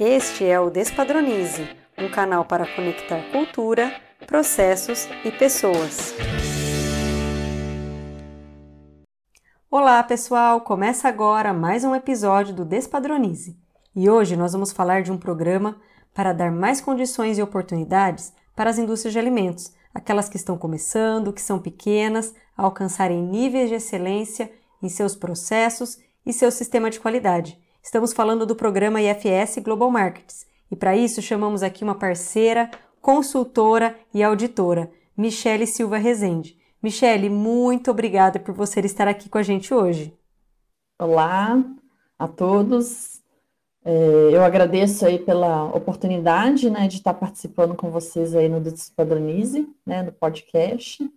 Este é o Despadronize, um canal para conectar cultura, processos e pessoas. Olá, pessoal! Começa agora mais um episódio do Despadronize. E hoje nós vamos falar de um programa para dar mais condições e oportunidades para as indústrias de alimentos, aquelas que estão começando, que são pequenas, a alcançarem níveis de excelência em seus processos e seu sistema de qualidade Estamos falando do programa IFS Global Markets e para isso chamamos aqui uma parceira, consultora e auditora, Michele Silva Rezende. Michele, muito obrigada por você estar aqui com a gente hoje. Olá a todos. É, eu agradeço aí pela oportunidade né, de estar participando com vocês aí no Despadronize, né, no podcast.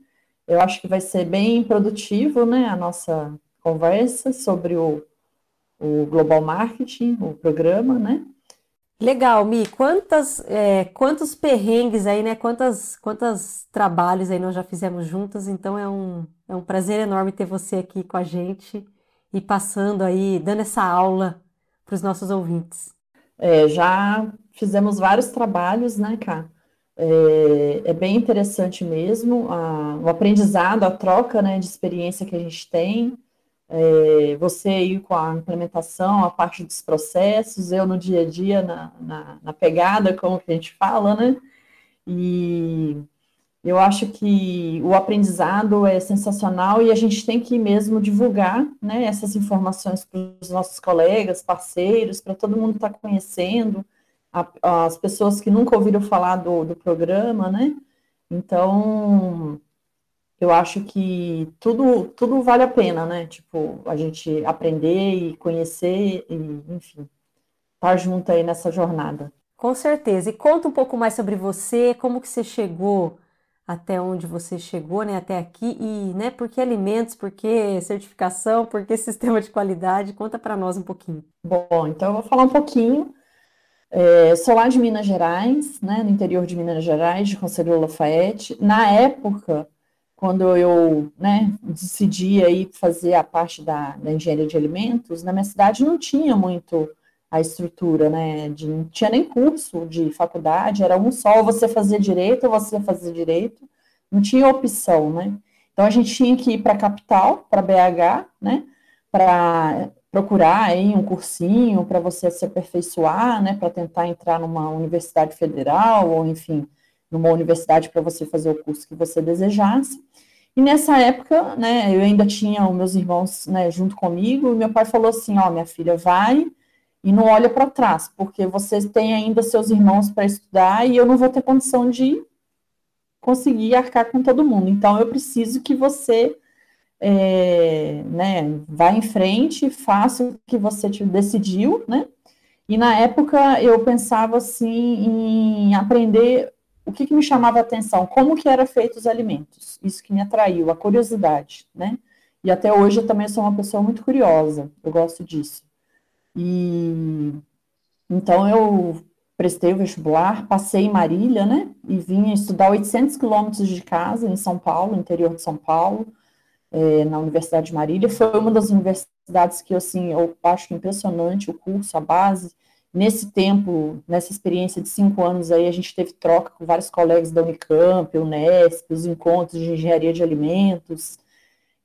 Eu acho que vai ser bem produtivo né, a nossa conversa sobre o o Global Marketing, o programa, né? Legal, Mi. Quantas, é, quantos perrengues aí, né? Quantas, quantos trabalhos aí nós já fizemos juntas. Então é um, é um prazer enorme ter você aqui com a gente e passando aí, dando essa aula para os nossos ouvintes. É, já fizemos vários trabalhos, né, Cá? É, é, bem interessante mesmo a, o aprendizado, a troca né, de experiência que a gente tem é, você aí com a implementação, a parte dos processos, eu no dia a dia, na, na, na pegada, como que a gente fala, né? E eu acho que o aprendizado é sensacional e a gente tem que mesmo divulgar né, essas informações para os nossos colegas, parceiros, para todo mundo estar tá conhecendo, a, as pessoas que nunca ouviram falar do, do programa, né? Então, eu acho que tudo, tudo vale a pena, né? Tipo, a gente aprender e conhecer e, enfim, estar tá junto aí nessa jornada. Com certeza. E conta um pouco mais sobre você, como que você chegou até onde você chegou, né? Até aqui e, né? Por que alimentos? Por que certificação? Por que sistema de qualidade? Conta para nós um pouquinho. Bom, então eu vou falar um pouquinho. É, sou lá de Minas Gerais, né? No interior de Minas Gerais, de Conselho Lafayette. Na época quando eu né, decidi aí fazer a parte da, da, engenharia de alimentos, na minha cidade não tinha muito a estrutura, né? De, não tinha nem curso de faculdade, era um só, você fazer direito ou você fazer direito, não tinha opção, né? Então a gente tinha que ir para a capital, para BH, né? Para procurar aí um cursinho para você se aperfeiçoar, né? Para tentar entrar numa universidade federal ou enfim numa universidade para você fazer o curso que você desejasse. E nessa época, né, eu ainda tinha os meus irmãos né, junto comigo, e meu pai falou assim: Ó, minha filha, vai e não olha para trás, porque você tem ainda seus irmãos para estudar e eu não vou ter condição de conseguir arcar com todo mundo. Então, eu preciso que você é, né, vá em frente, faça o que você decidiu, né? E na época eu pensava assim em aprender o que, que me chamava a atenção? Como que era feito os alimentos? Isso que me atraiu, a curiosidade, né? E até hoje eu também sou uma pessoa muito curiosa, eu gosto disso. E então eu prestei o vestibular, passei em Marília, né? E vim estudar 800 quilômetros de casa, em São Paulo, interior de São Paulo, é, na Universidade de Marília. Foi uma das universidades que, assim, eu acho impressionante o curso, a base, Nesse tempo, nessa experiência de cinco anos aí, a gente teve troca com vários colegas da Unicamp, Unesp, os encontros de engenharia de alimentos.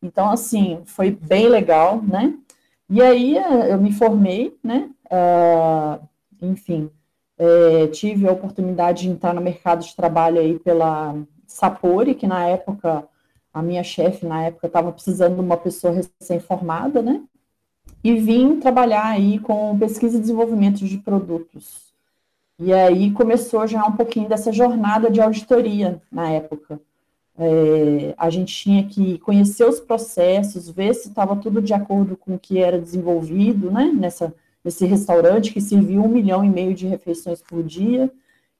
Então, assim, foi bem legal, né? E aí eh, eu me formei, né? Uh, enfim, é, tive a oportunidade de entrar no mercado de trabalho aí pela Sapori, que na época, a minha chefe na época estava precisando de uma pessoa recém-formada, né? E vim trabalhar aí com pesquisa e desenvolvimento de produtos. E aí começou já um pouquinho dessa jornada de auditoria na época. É, a gente tinha que conhecer os processos, ver se estava tudo de acordo com o que era desenvolvido, né, nessa, nesse restaurante que serviu um milhão e meio de refeições por dia.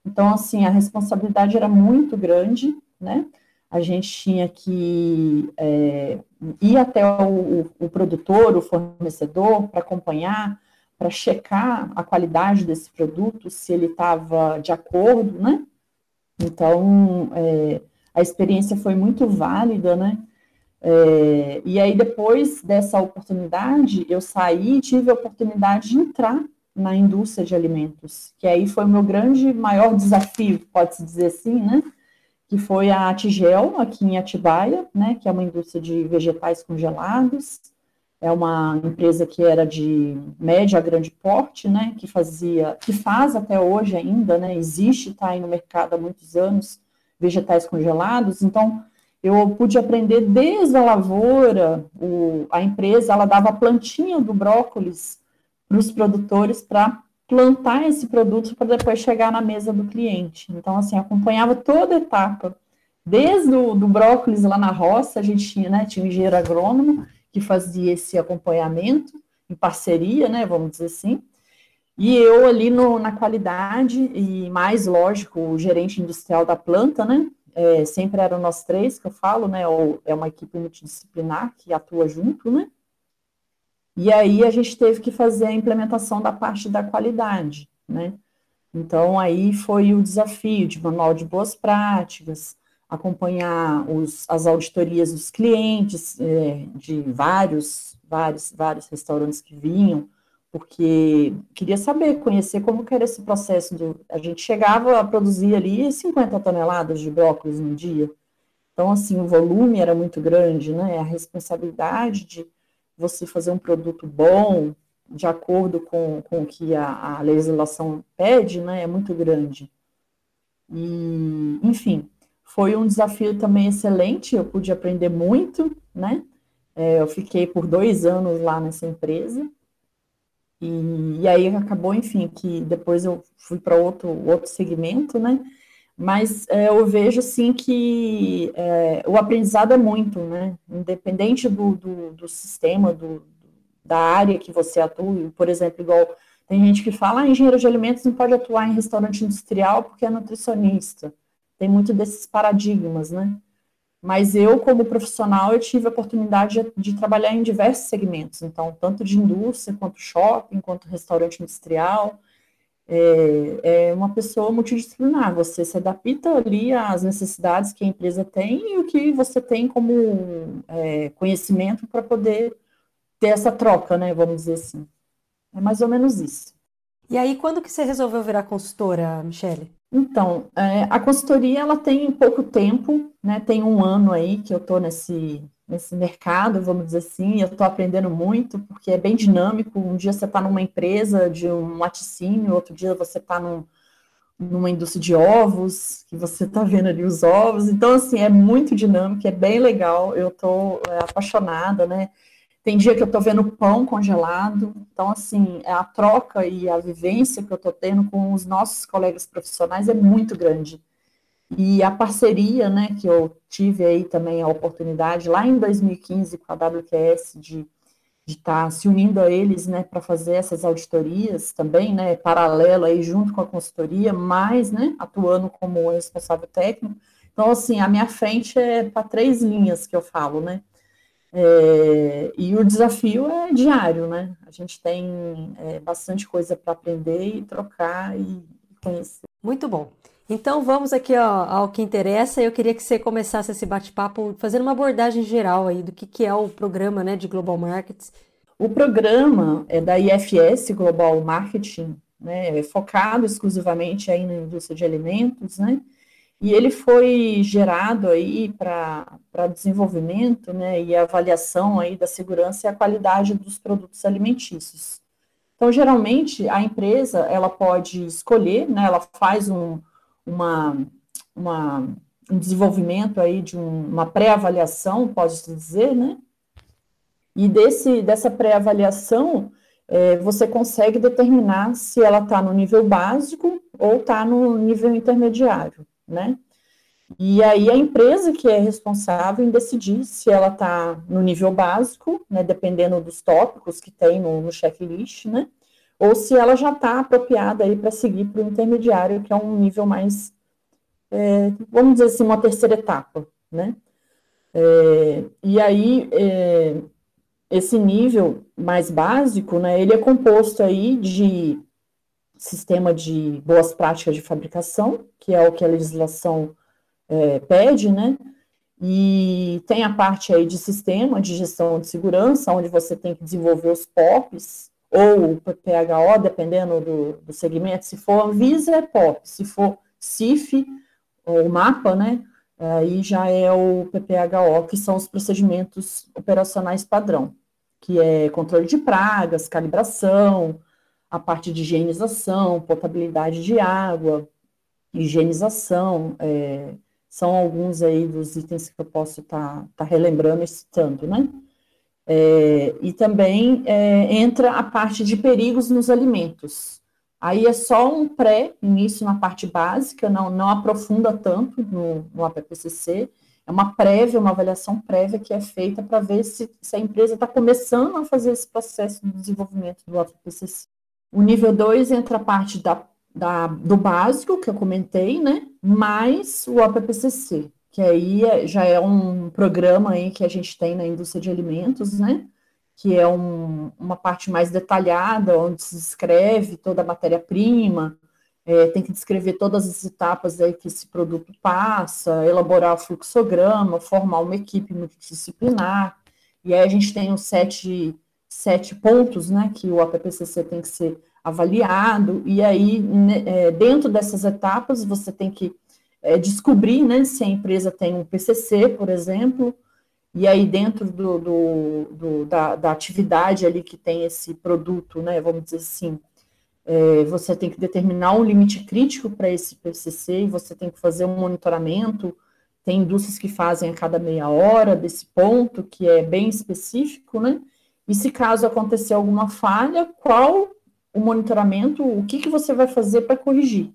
Então, assim, a responsabilidade era muito grande, né, a gente tinha que é, ir até o, o, produtor, o fornecedor, para acompanhar, para checar a qualidade desse produto, se ele estava de acordo, né? Então, é, a experiência foi muito válida, né? É, e aí, depois dessa oportunidade, eu saí e tive a oportunidade de entrar na indústria de alimentos, que aí foi o meu grande, maior desafio, pode-se dizer assim, né? Que foi a Tigel, aqui em Atibaia, né? Que é uma indústria de vegetais congelados, é uma empresa que era de médio a grande porte, né, que fazia, que faz até hoje ainda, né, existe, está aí no mercado há muitos anos, vegetais congelados, então eu pude aprender desde a lavoura, o, a empresa, ela dava plantinha do brócolis para os produtores para plantar esse produto para depois chegar na mesa do cliente. Então, assim, acompanhava toda a etapa, desde o do brócolis lá na roça, a gente tinha, né, tinha um engenheiro agrônomo, que fazia esse acompanhamento em parceria, né, vamos dizer assim, e eu ali no, na qualidade, e mais lógico, o gerente industrial da planta, né, é, sempre eram nós três que eu falo, né, ou é uma equipe multidisciplinar que atua junto, né, e aí a gente teve que fazer a implementação da parte da qualidade, né, então aí foi o desafio de manual de boas práticas, acompanhar os, as auditorias dos clientes, é, de vários, vários, vários restaurantes que vinham, porque queria saber, conhecer como era esse processo. Do, a gente chegava a produzir ali 50 toneladas de brócolis no dia. Então, assim, o volume era muito grande, né? A responsabilidade de você fazer um produto bom, de acordo com, com o que a, a legislação pede, né? É muito grande. E, enfim, foi um desafio também excelente, eu pude aprender muito, né? É, eu fiquei por dois anos lá nessa empresa. E, e aí acabou, enfim, que depois eu fui para outro, outro segmento, né? Mas é, eu vejo, assim, que é, o aprendizado é muito, né? Independente do, do, do sistema, do, da área que você atua, por exemplo, igual tem gente que fala, ah, engenheiro de alimentos não pode atuar em restaurante industrial porque é nutricionista tem muito desses paradigmas, né? Mas eu, como profissional, eu tive a oportunidade de, de, trabalhar em diversos segmentos, então, tanto de indústria, quanto shopping, quanto restaurante industrial. É, é uma pessoa multidisciplinar, você se adapta ali às necessidades que a empresa tem e o que você tem como é, conhecimento para poder ter essa troca, né, vamos dizer assim. É mais ou menos isso. E aí, quando que você resolveu virar consultora, Michele? Então, é, a consultoria ela tem pouco tempo, né? Tem um ano aí que eu estou nesse, nesse mercado, vamos dizer assim, eu estou aprendendo muito, porque é bem dinâmico. Um dia você está numa empresa de um laticínio, outro dia você está num, numa indústria de ovos, que você está vendo ali os ovos. Então, assim, é muito dinâmico, é bem legal. Eu estou é, apaixonada, né? Tem dia que eu estou vendo pão congelado. Então, assim, a troca e a vivência que eu estou tendo com os nossos colegas profissionais é muito grande. E a parceria, né, que eu tive aí também a oportunidade, lá em 2015, com a WQS, de estar tá se unindo a eles, né, para fazer essas auditorias também, né, paralelo aí junto com a consultoria, mas, né, atuando como responsável técnico. Então, assim, a minha frente é para três linhas que eu falo, né, é, e o desafio é diário, né? A gente tem é, bastante coisa para aprender e trocar e conhecer. Muito bom. Então vamos aqui ó, ao que interessa. Eu queria que você começasse esse bate-papo fazendo uma abordagem geral aí do que, que é o programa né, de Global Markets. O programa é da IFS Global Marketing, né, é focado exclusivamente aí na indústria de alimentos, né? E ele foi gerado aí para desenvolvimento né, e avaliação aí da segurança e a qualidade dos produtos alimentícios. Então, geralmente, a empresa ela pode escolher, né, ela faz um, uma, uma, um desenvolvimento aí de um, uma pré-avaliação, pode-se dizer, né? E desse, dessa pré-avaliação, é, você consegue determinar se ela está no nível básico ou está no nível intermediário né? E aí a empresa que é responsável em decidir se ela está no nível básico, né, dependendo dos tópicos que tem no, no checklist, né? Ou se ela já está apropriada aí para seguir para o intermediário, que é um nível mais, é, vamos dizer assim, uma terceira etapa, né? É, e aí é, esse nível mais básico, né? Ele é composto aí de sistema de boas práticas de fabricação, que é o que a legislação é, pede, né? E tem a parte aí de sistema de gestão de segurança, onde você tem que desenvolver os POPs, ou o PPHO, dependendo do, do segmento, se for Anvisa é POP, se for CIF ou MAPA, né, aí já é o PPHO, que são os procedimentos operacionais padrão, que é controle de pragas, calibração, a parte de higienização, potabilidade de água, higienização, é, são alguns aí dos itens que eu posso estar tá, tá relembrando e citando, né? É, e também é, entra a parte de perigos nos alimentos. Aí é só um pré-início na parte básica, não, não aprofunda tanto no, no APPCC, é uma prévia, uma avaliação prévia que é feita para ver se, se, a empresa está começando a fazer esse processo de desenvolvimento do APPCC. O nível 2 entra a parte da, da, do básico, que eu comentei, né, mais o APPCC que aí é, já é um programa aí que a gente tem na indústria de alimentos, né? Que é um, uma parte mais detalhada, onde se escreve toda a matéria-prima, é, tem que descrever todas as etapas aí que esse produto passa, elaborar o fluxograma, formar uma equipe multidisciplinar, e aí a gente tem os sete, sete pontos, né, que o APPCC tem que ser avaliado, e aí, né, é, dentro dessas etapas, você tem que é, descobrir né, se a empresa tem um PCC, por exemplo, e aí dentro do, do, do da, da, atividade ali que tem esse produto, né, vamos dizer assim, é, você tem que determinar um limite crítico para esse PCC e você tem que fazer um monitoramento. Tem indústrias que fazem a cada meia hora desse ponto, que é bem específico, né? E se caso acontecer alguma falha, qual o monitoramento, o que, que você vai fazer para corrigir?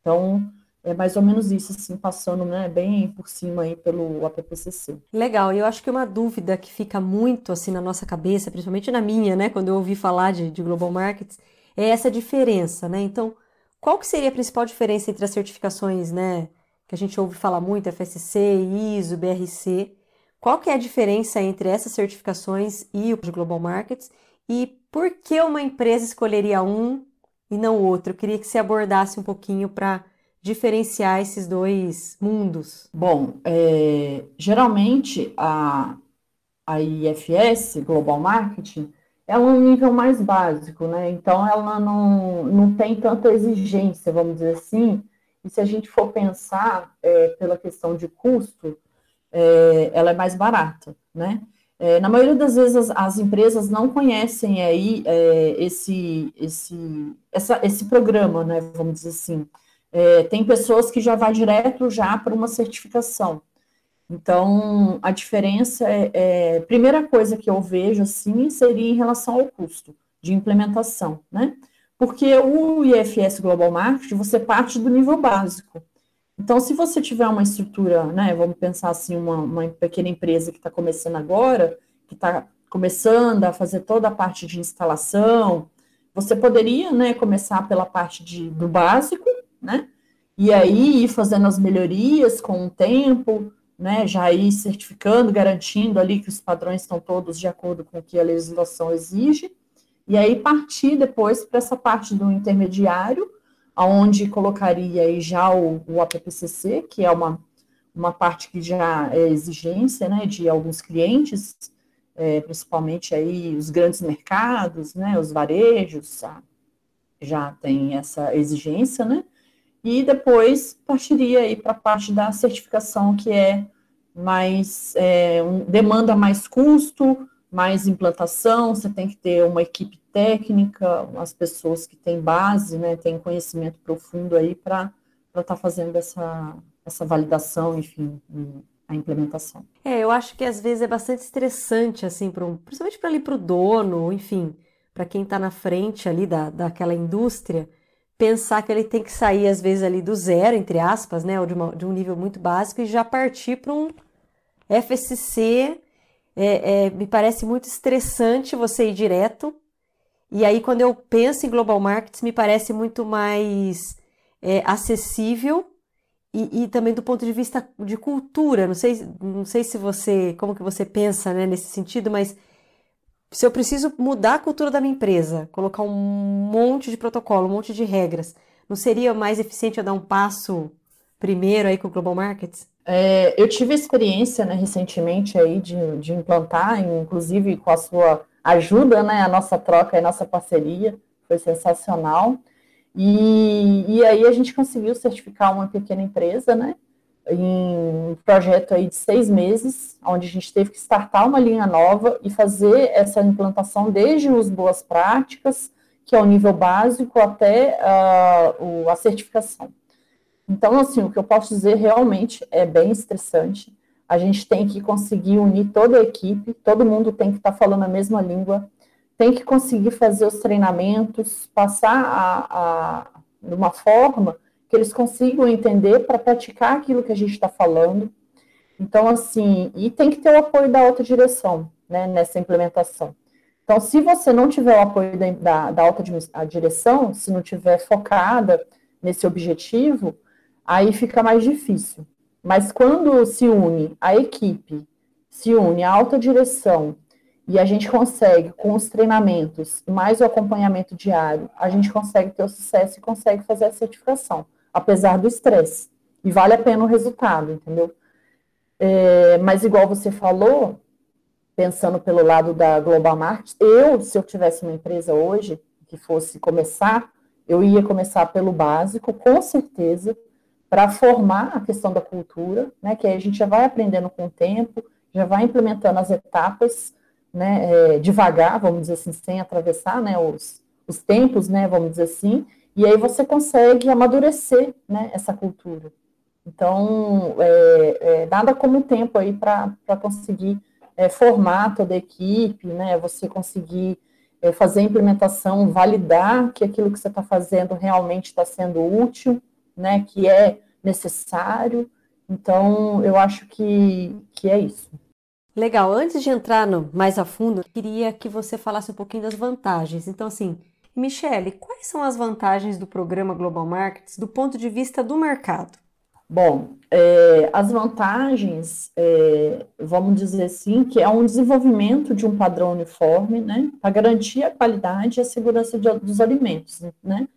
Então, é mais ou menos isso, assim, passando né, bem por cima aí pelo APPCC. Legal, e eu acho que uma dúvida que fica muito assim na nossa cabeça, principalmente na minha, né, quando eu ouvi falar de, de Global Markets, é essa diferença, né? Então, qual que seria a principal diferença entre as certificações, né, que a gente ouve falar muito, FSC, ISO, BRC? Qual que é a diferença entre essas certificações e o de Global Markets? E por que uma empresa escolheria um e não outro? Eu queria que você abordasse um pouquinho para diferenciar esses dois mundos? Bom, é, geralmente a, a IFS, Global Marketing, é um nível mais básico, né? Então ela não, não tem tanta exigência, vamos dizer assim. E se a gente for pensar é, pela questão de custo, é, ela é mais barata, né? É, na maioria das vezes as, as empresas não conhecem aí é, esse, esse, essa, esse programa, né? Vamos dizer assim. É, tem pessoas que já vai direto já para uma certificação. Então, a diferença é, é, primeira coisa que eu vejo assim seria em relação ao custo de implementação, né? Porque o IFS Global Marketing você parte do nível básico. Então, se você tiver uma estrutura, né, vamos pensar assim, uma, uma pequena empresa que está começando agora, que está começando a fazer toda a parte de instalação, você poderia, né, começar pela parte de, do básico, né? E aí ir fazendo as melhorias com o tempo, né? Já ir certificando, garantindo ali que os padrões estão todos de acordo com o que a legislação exige. E aí partir depois para essa parte do intermediário, aonde colocaria aí já o, o APPCC, que é uma, uma parte que já é exigência, né, de alguns clientes, é, principalmente aí os grandes mercados, né, os varejos, já, tem essa exigência, né, e depois partiria aí para a parte da certificação, que é mais é, um, demanda mais custo, mais implantação, você tem que ter uma equipe técnica, as pessoas que têm base, né, têm conhecimento profundo aí para estar tá fazendo essa, essa validação, enfim, a implementação. É, eu acho que às vezes é bastante estressante, assim, pro, principalmente para ali para o dono, enfim, para quem está na frente ali da, daquela indústria, pensar que ele tem que sair, às vezes, ali do zero, entre aspas, né, ou de, uma, de um nível muito básico e já partir para um FSC. É, é, me parece muito estressante você ir direto. E aí, quando eu penso em global markets, me parece muito mais é, acessível e, e, também do ponto de vista de cultura. Não sei, não sei se você, como que você pensa né, nesse sentido, mas se eu preciso mudar a cultura da minha empresa, colocar um monte de protocolo, um monte de regras, não seria mais eficiente eu dar um passo primeiro aí com o Global Markets? É, eu tive experiência né, recentemente aí de, de implantar, inclusive com a sua ajuda, né, a nossa troca, a nossa parceria, foi sensacional. E, e aí a gente conseguiu certificar uma pequena empresa, né, em um projeto aí de seis meses, onde a gente teve que startar uma linha nova e fazer essa implantação desde os boas práticas, que é o nível básico, até uh, a certificação. Então, assim, o que eu posso dizer realmente é bem estressante. A gente tem que conseguir unir toda a equipe, todo mundo tem que estar tá falando a mesma língua, tem que conseguir fazer os treinamentos, passar a, a, de uma forma que eles consigam entender para praticar aquilo que a gente está falando. Então, assim, e tem que ter o apoio da outra direção, né, nessa implementação. Então, se você não tiver o apoio da, da, da alta direção, se não tiver focada nesse objetivo, aí fica mais difícil. Mas quando se une a equipe, se une a alta direção e a gente consegue, com os treinamentos mais o acompanhamento diário, a gente consegue ter o sucesso e consegue fazer a certificação, apesar do estresse. E vale a pena o resultado, entendeu? É, mas igual você falou, pensando pelo lado da Global Market, eu, se eu tivesse uma empresa hoje que fosse começar, eu ia começar pelo básico, com certeza, para formar a questão da cultura, né, que aí a gente já vai aprendendo com o tempo, já vai implementando as etapas, né, é, devagar, vamos dizer assim, sem atravessar, né, os, os tempos, né, vamos dizer assim, e aí você consegue amadurecer, né, essa cultura. Então, é, é, nada como tempo aí para conseguir é, formar toda a equipe, né, você conseguir é, fazer a implementação, validar que aquilo que você está fazendo realmente está sendo útil, né, que é necessário. Então, eu acho que, que é isso. Legal. Antes de entrar no, mais a fundo, queria que você falasse um pouquinho das vantagens. Então, assim, Michele, quais são as vantagens do programa Global Markets do ponto de vista do mercado? Bom, é, as vantagens, é, vamos dizer assim, que é um desenvolvimento de um padrão uniforme, né, para garantir a qualidade e a segurança de, dos alimentos, né,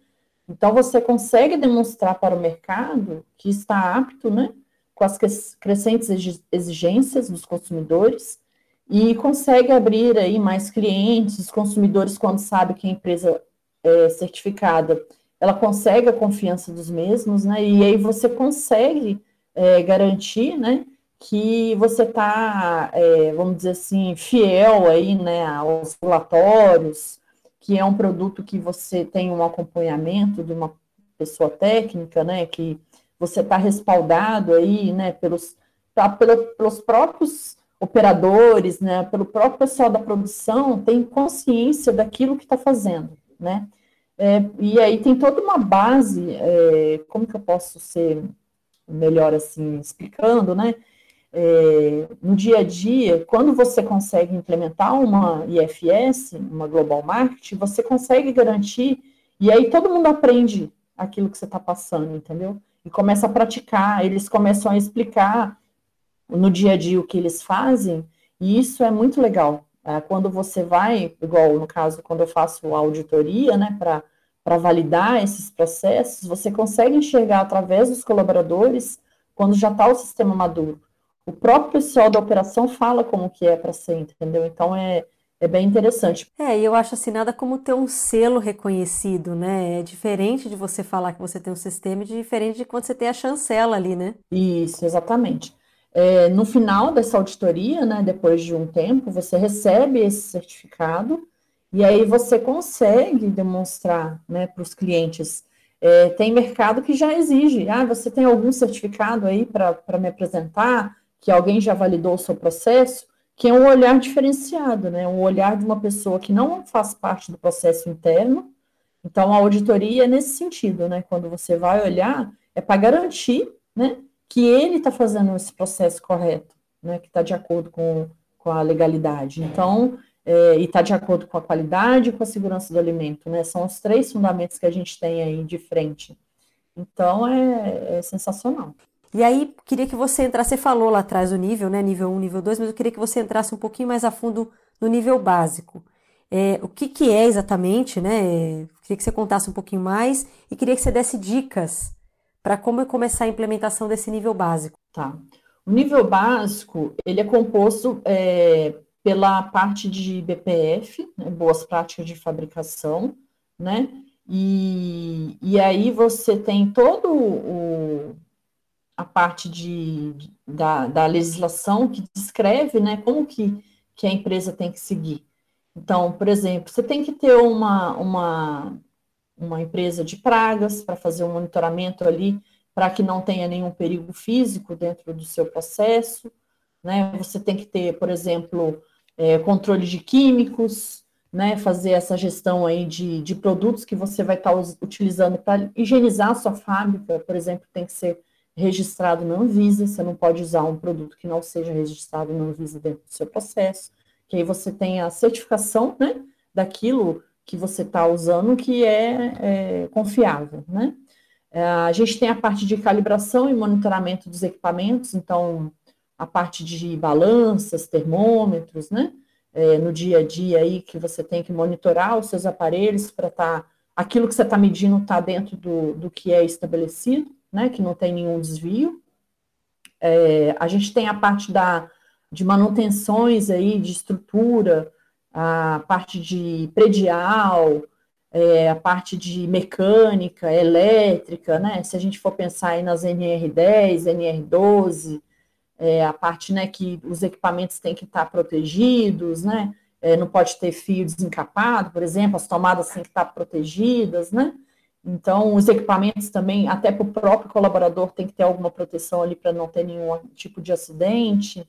então, você consegue demonstrar para o mercado que está apto, né, com as crescentes exigências dos consumidores e consegue abrir aí mais clientes, consumidores, quando sabem que a empresa é certificada, ela consegue a confiança dos mesmos, né, e aí você consegue é, garantir, né, que você está, é, vamos dizer assim, fiel aí, né, aos regulatórios, que é um produto que você tem um acompanhamento de uma pessoa técnica, né, que você está respaldado aí, né, pelos, tá, pelo, pelos próprios operadores, né, pelo próprio pessoal da produção, tem consciência daquilo que está fazendo, né, é, e aí tem toda uma base, é, como que eu posso ser melhor assim explicando, né, é, no dia a dia, quando você consegue implementar uma IFS, uma Global Market, você consegue garantir, e aí todo mundo aprende aquilo que você está passando, entendeu? E começa a praticar, eles começam a explicar no dia a dia o que eles fazem, e isso é muito legal. É, quando você vai, igual no caso, quando eu faço auditoria, né, para validar esses processos, você consegue enxergar através dos colaboradores quando já está o sistema maduro o próprio pessoal da operação fala como que é para ser, entendeu? Então é, é bem interessante. É, e eu acho assim, nada como ter um selo reconhecido, né? É diferente de você falar que você tem um sistema, é diferente de quando você tem a chancela ali, né? Isso, exatamente. É, no final dessa auditoria, né, depois de um tempo, você recebe esse certificado e aí você consegue demonstrar né, para os clientes. É, tem mercado que já exige, ah, você tem algum certificado aí para me apresentar? que alguém já validou o seu processo, que é um olhar diferenciado, né? Um olhar de uma pessoa que não faz parte do processo interno. Então, a auditoria é nesse sentido, né? Quando você vai olhar, é para garantir, né, que ele está fazendo esse processo correto, né? Que está de acordo com, com a legalidade. Então, é, e está de acordo com a qualidade e com a segurança do alimento, né? São os três fundamentos que a gente tem aí de frente. Então, é, é sensacional. E aí, queria que você entrasse, você falou lá atrás o nível, né, nível 1, nível 2, mas eu queria que você entrasse um pouquinho mais a fundo no nível básico. É, o que, que é exatamente, né? Queria que você contasse um pouquinho mais e queria que você desse dicas para como começar a implementação desse nível básico. Tá. O nível básico, ele é composto é, pela parte de BPF, né, boas práticas de fabricação, né? E, e aí você tem todo o, a parte de, da, da legislação que descreve né, como que, que a empresa tem que seguir. Então, por exemplo, você tem que ter uma, uma, uma empresa de pragas para fazer um monitoramento ali, para que não tenha nenhum perigo físico dentro do seu processo. Né? Você tem que ter, por exemplo, é, controle de químicos, né? fazer essa gestão aí de, de produtos que você vai estar tá utilizando para higienizar a sua fábrica, por exemplo, tem que ser registrado na Anvisa, você não pode usar um produto que não seja registrado na Anvisa dentro do seu processo, que aí você tem a certificação, né, daquilo que você está usando que é, é confiável, né. É, a gente tem a parte de calibração e monitoramento dos equipamentos, então a parte de balanças, termômetros, né, é, no dia a dia aí que você tem que monitorar os seus aparelhos para estar, tá, aquilo que você está medindo está dentro do, do que é estabelecido, né, que não tem nenhum desvio. É, a gente tem a parte da, de manutenções aí, de estrutura, a parte de predial, é, a parte de mecânica, elétrica, né? Se a gente for pensar aí nas NR10, NR12, é, a parte né, que os equipamentos têm que estar protegidos, né? É, não pode ter fio desencapado, por exemplo, as tomadas têm que estar protegidas, né? Então, os equipamentos também, até para o próprio colaborador, tem que ter alguma proteção ali para não ter nenhum tipo de acidente.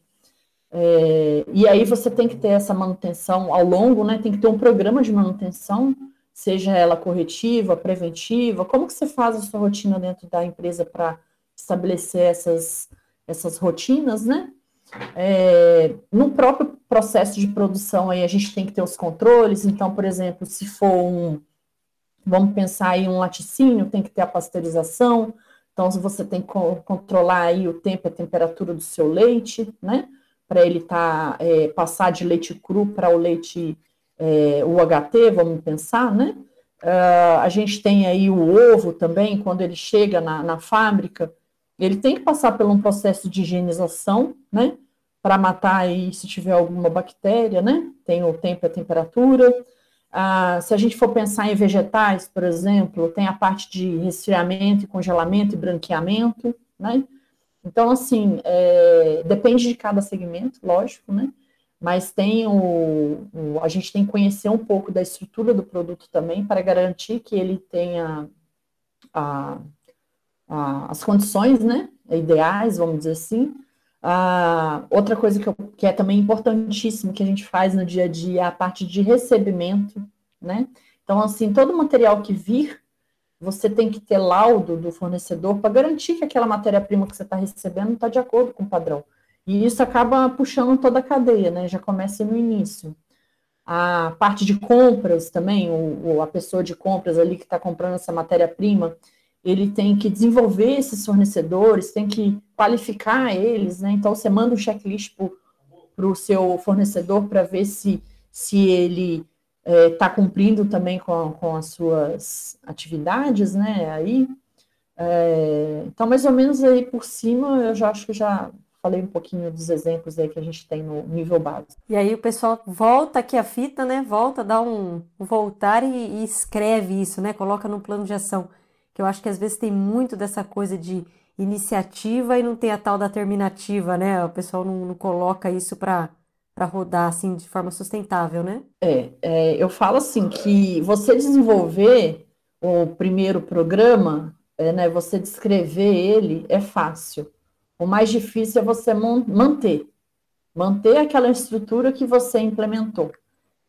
É, e aí você tem que ter essa manutenção ao longo, né? Tem que ter um programa de manutenção, seja ela corretiva, preventiva. Como que você faz a sua rotina dentro da empresa para estabelecer essas, essas rotinas, né? É, no próprio processo de produção aí a gente tem que ter os controles. Então, por exemplo, se for um Vamos pensar em um laticínio, tem que ter a pasteurização, então você tem que controlar aí o tempo e a temperatura do seu leite, né? Para ele tá, é, passar de leite cru para o leite é, UHT, vamos pensar, né? Uh, a gente tem aí o ovo também, quando ele chega na, na fábrica, ele tem que passar por um processo de higienização, né? Para matar aí se tiver alguma bactéria, né? Tem o tempo e a temperatura. Ah, se a gente for pensar em vegetais, por exemplo, tem a parte de resfriamento, congelamento e branqueamento, né? Então, assim, é, depende de cada segmento, lógico, né? Mas tem o, o, a gente tem que conhecer um pouco da estrutura do produto também para garantir que ele tenha a, a, as condições, né? Ideais, vamos dizer assim, ah, outra coisa que, eu, que, é também importantíssima que a gente faz no dia a dia é a parte de recebimento, né? Então, assim, todo material que vir, você tem que ter laudo do fornecedor para garantir que aquela matéria-prima que você está recebendo está de acordo com o padrão. E isso acaba puxando toda a cadeia, né? Já começa no início. A parte de compras também, o, a pessoa de compras ali que está comprando essa matéria-prima, ele tem que desenvolver esses fornecedores, tem que qualificar eles, né? Então você manda um checklist para o seu fornecedor para ver se, se ele está é, cumprindo também com, com as suas atividades, né? Aí, é, então mais ou menos aí por cima eu já acho que já falei um pouquinho dos exemplos aí que a gente tem no nível básico. E aí o pessoal volta aqui a fita, né? Volta, dá um voltar e, e escreve isso, né? Coloca no plano de ação que eu acho que às vezes tem muito dessa coisa de iniciativa e não tem a tal da terminativa, né? O pessoal não, não coloca isso para para rodar assim de forma sustentável, né? É, é, eu falo assim que você desenvolver o primeiro programa, é, né, você descrever ele é fácil. O mais difícil é você manter, manter aquela estrutura que você implementou.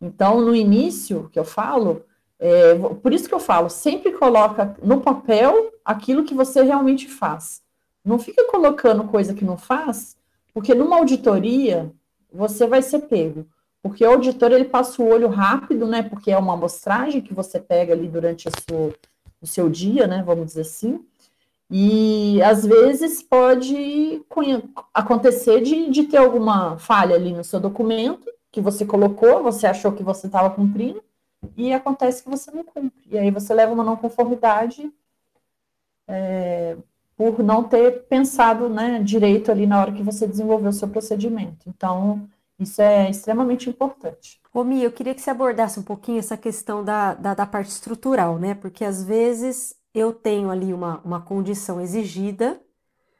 Então, no início, que eu falo, é, por isso que eu falo, sempre coloca no papel aquilo que você realmente faz. Não fica colocando coisa que não faz, porque numa auditoria você vai ser pego. Porque o auditor ele passa o olho rápido, né? Porque é uma amostragem que você pega ali durante sua, o seu dia, né? Vamos dizer assim. E às vezes pode acontecer de, de ter alguma falha ali no seu documento que você colocou, você achou que você estava cumprindo, e acontece que você não cumpre. E aí você leva uma não conformidade é, por não ter pensado né, direito ali na hora que você desenvolveu o seu procedimento. Então, Isso é extremamente importante. Ô, Mi, eu queria que você abordasse um pouquinho essa questão da, da, da parte estrutural, né? Porque às vezes eu tenho ali uma, uma condição exigida,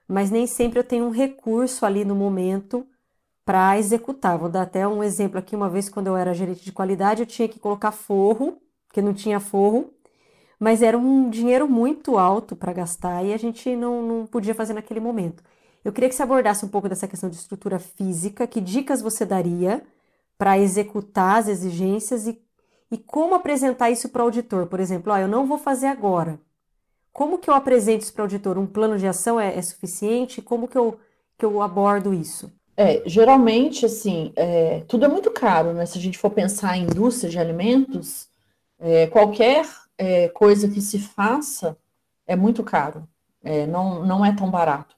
mas nem sempre eu tenho um recurso ali no momento para executar. Vou dar até um exemplo aqui. Uma vez, quando eu era gerente de qualidade, eu tinha que colocar forro, porque não tinha forro, mas era um dinheiro muito alto para gastar e a gente não, não podia fazer naquele momento. Eu queria que você abordasse um pouco dessa questão de estrutura física, que dicas você daria para executar as exigências e, e como apresentar isso para o auditor. Por exemplo, ó, eu não vou fazer agora. Como que eu apresento isso para o auditor? Um plano de ação é, é, suficiente? Como que eu, que eu abordo isso? É, geralmente, assim, é, tudo é muito caro, né? Se a gente for pensar em indústria de alimentos, é, qualquer é, coisa que se faça é muito caro, é, não, não é tão barato.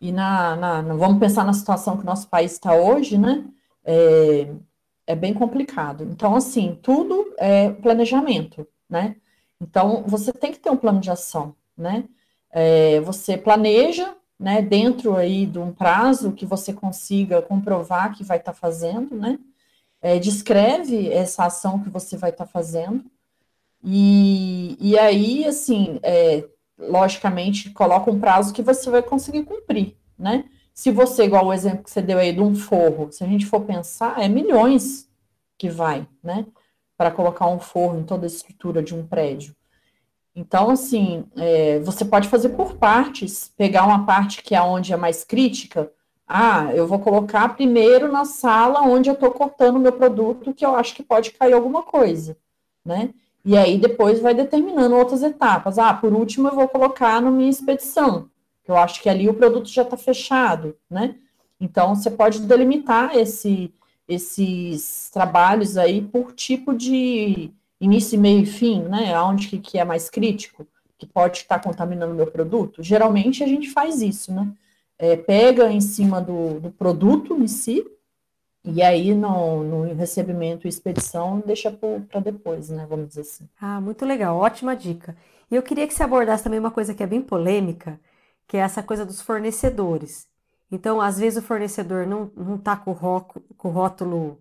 E na, na, vamos pensar na situação que o nosso país está hoje, né? É, é bem complicado. Então, assim, tudo é planejamento, né? Então, você tem que ter um plano de ação, né? É, você planeja, né, dentro aí de um prazo que você consiga comprovar que vai estar tá fazendo, né? É, descreve essa ação que você vai estar tá fazendo, e, e aí, assim, é, logicamente, coloca um prazo que você vai conseguir cumprir, né? Se você, igual o exemplo que você deu aí de um forro, se a gente for pensar, é milhões que vai, né? Para colocar um forro em toda a estrutura de um prédio. Então, assim, é, você pode fazer por partes, pegar uma parte que é onde é mais crítica. Ah, eu vou colocar primeiro na sala onde eu estou cortando o meu produto, que eu acho que pode cair alguma coisa, né? E aí depois vai determinando outras etapas. Ah, por último eu vou colocar na minha expedição, que eu acho que ali o produto já está fechado, né? Então você pode delimitar esse, esses trabalhos aí por tipo de início, meio e fim, né? Onde que, que é mais crítico, que pode estar contaminando o meu produto. Geralmente a gente faz isso, né? É, pega em cima do, do produto em si, e aí, no, no recebimento e expedição, deixa para depois, né? Vamos dizer assim. Ah, muito legal, ótima dica. E eu queria que você abordasse também uma coisa que é bem polêmica, que é essa coisa dos fornecedores. Então, às vezes o fornecedor não está com, com o rótulo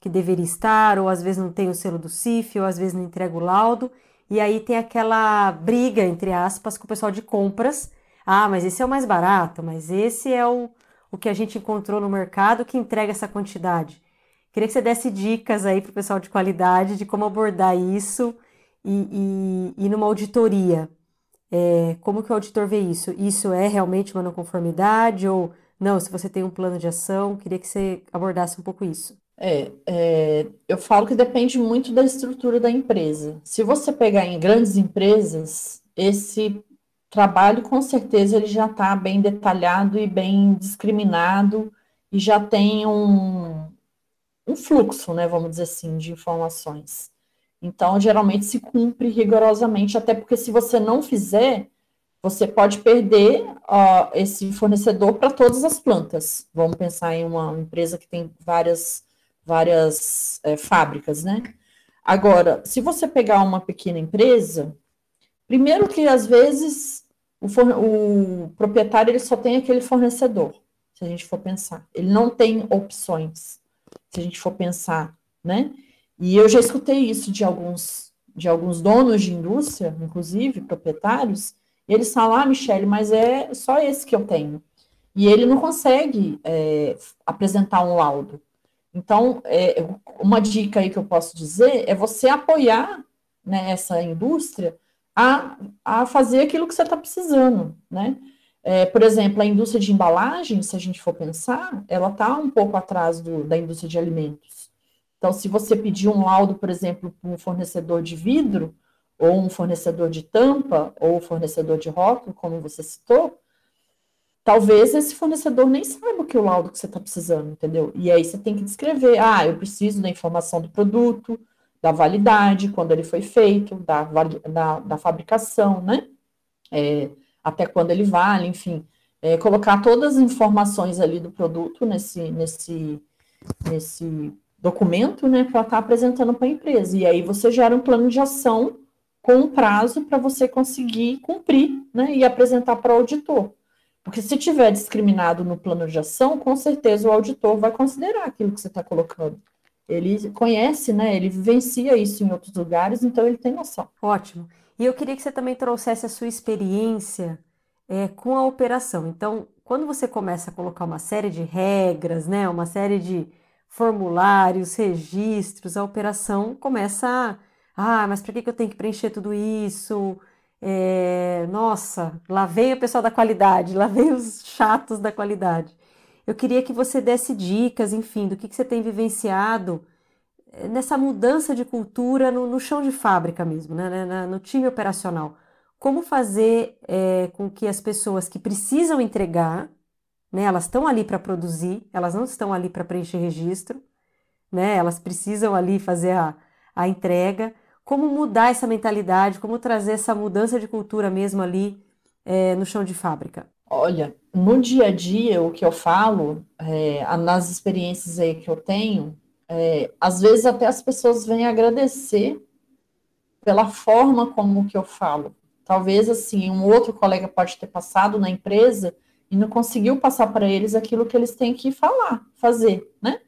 que deveria estar, ou às vezes não tem o selo do CIF, ou às vezes não entrega o laudo, e aí tem aquela briga, entre aspas, com o pessoal de compras. Ah, mas esse é o mais barato, mas esse é o, o que a gente encontrou no mercado que entrega essa quantidade. Queria que você desse dicas aí para o pessoal de qualidade de como abordar isso e, e, e numa auditoria. É, como que o auditor vê isso? Isso é realmente uma não conformidade ou não? Se você tem um plano de ação, queria que você abordasse um pouco isso. É, é, eu falo que depende muito da estrutura da empresa. Se você pegar em grandes empresas, esse trabalho, com certeza, ele já está bem detalhado e bem discriminado e já tem um, um fluxo, né, vamos dizer assim, de informações. Então, geralmente se cumpre rigorosamente, até porque se você não fizer, você pode perder esse fornecedor para todas as plantas. Vamos pensar em uma empresa que tem várias, várias é, fábricas, né? Agora, se você pegar uma pequena empresa, primeiro que às vezes o, for, o proprietário ele só tem aquele fornecedor, se a gente for pensar. Ele não tem opções, se a gente for pensar, né? E eu já escutei isso de alguns, de alguns donos de indústria, inclusive proprietários, e eles falam, ah, Michele, mas é só esse que eu tenho. E ele não consegue é, apresentar um laudo. Então, é, uma dica aí que eu posso dizer é você apoiar né, essa indústria a, a fazer aquilo que você está precisando, né? É, por exemplo, a indústria de embalagem, se a gente for pensar, ela está um pouco atrás do, da indústria de alimentos. Então, se você pedir um laudo, por exemplo, para um fornecedor de vidro, ou um fornecedor de tampa, ou fornecedor de rótulo, como você citou, talvez esse fornecedor nem saiba o que é o laudo que você está precisando, entendeu? E aí você tem que descrever, ah, eu preciso da informação do produto, da validade, quando ele foi feito, da, da, da fabricação, né? É, até quando ele vale, enfim, é, colocar todas as informações ali do produto nesse, nesse, nesse documento, né, para estar tá apresentando para a empresa. E aí você gera um plano de ação com um prazo para você conseguir cumprir, né, e apresentar para o auditor. Porque se tiver discriminado no plano de ação, com certeza o auditor vai considerar aquilo que você está colocando. Ele conhece, né? Ele vivencia isso em outros lugares, então ele tem noção. Ótimo. E eu queria que você também trouxesse a sua experiência é, com a operação. Então, quando você começa a colocar uma série de regras, né? Uma série de formulários, registros, a operação começa a. Ah, mas para que, eu tenho que preencher tudo isso? É, nossa, lá veio o pessoal da qualidade, lá veio os chatos da qualidade. Eu queria que você desse dicas, enfim, do que, que você tem vivenciado eh, nessa mudança de cultura no, no chão de fábrica mesmo, né, né no time operacional. Como fazer é, com que as pessoas que precisam entregar, né, elas estão ali para produzir, elas não estão ali para preencher registro, né, elas precisam ali fazer a, a entrega, como mudar essa mentalidade, como trazer essa mudança de cultura mesmo ali é, no chão de fábrica? Olha, no dia a dia, o que eu falo, é, nas experiências aí que eu tenho, é, às vezes até as pessoas vêm agradecer pela forma como que eu falo. Talvez, assim, um outro colega pode ter passado na empresa e não conseguiu passar para eles aquilo que eles têm que falar, fazer, né?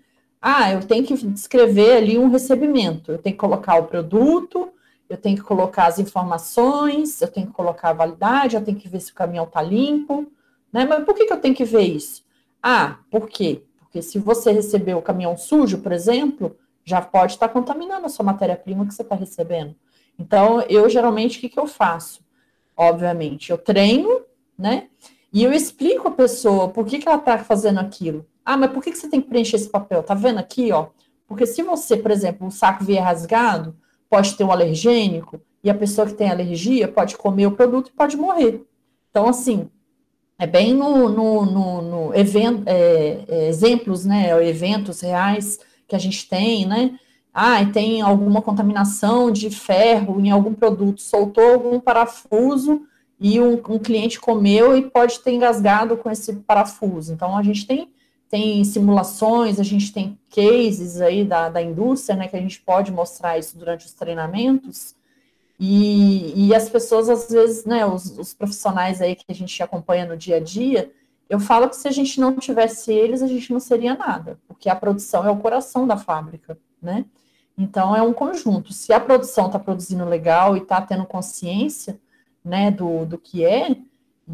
Ah, eu tenho que descrever ali um recebimento, eu tenho que colocar o produto, eu tenho que colocar as informações, eu tenho que colocar a validade, eu tenho que ver se o caminhão está limpo, né? Mas por que, que eu tenho que ver isso? Ah, por quê? Porque se você receber o caminhão sujo, por exemplo, já pode estar contaminando a sua matéria-prima que você está recebendo. Então, eu geralmente, o que, que eu faço? Obviamente, eu treino, né? E eu explico a pessoa por que, que ela está fazendo aquilo. Ah, mas por que, que você tem que preencher esse papel? Tá vendo aqui, ó? Porque se você, por exemplo, o saco vier rasgado, pode ter um alergênico, e a pessoa que tem alergia pode comer o produto e pode morrer. Então, assim, é bem no, no, no, no evento, é, é, exemplos, né? Eventos reais que a gente tem, né? Ah, tem alguma contaminação de ferro em algum produto, soltou algum parafuso e um, um cliente comeu e pode ter engasgado com esse parafuso. Então, a gente tem tem simulações, a gente tem cases aí da, da indústria, né, que a gente pode mostrar isso durante os treinamentos, e, e as pessoas, às vezes, né, os, os, profissionais aí que a gente acompanha no dia a dia, eu falo que se a gente não tivesse eles, a gente não seria nada, porque a produção é o coração da fábrica, né? Então, é um conjunto. Se a produção está produzindo legal e está tendo consciência, né, do, do que é,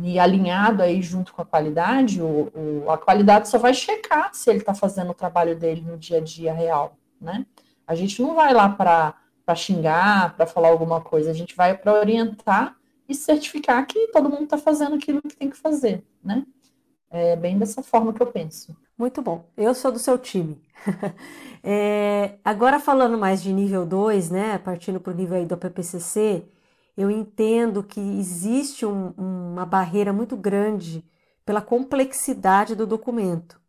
e alinhado aí junto com a qualidade, o, o a qualidade só vai checar se ele está fazendo o trabalho dele no dia a dia real, né? A gente não vai lá para xingar, para falar alguma coisa, a gente vai para orientar e certificar que todo mundo está fazendo aquilo que tem que fazer, né? É bem dessa forma que eu penso. Muito bom. Eu sou do seu time. é, agora falando mais de nível 2, né? Partindo para o nível aí do PPCC, eu entendo que existe um, uma barreira muito grande pela complexidade do documento.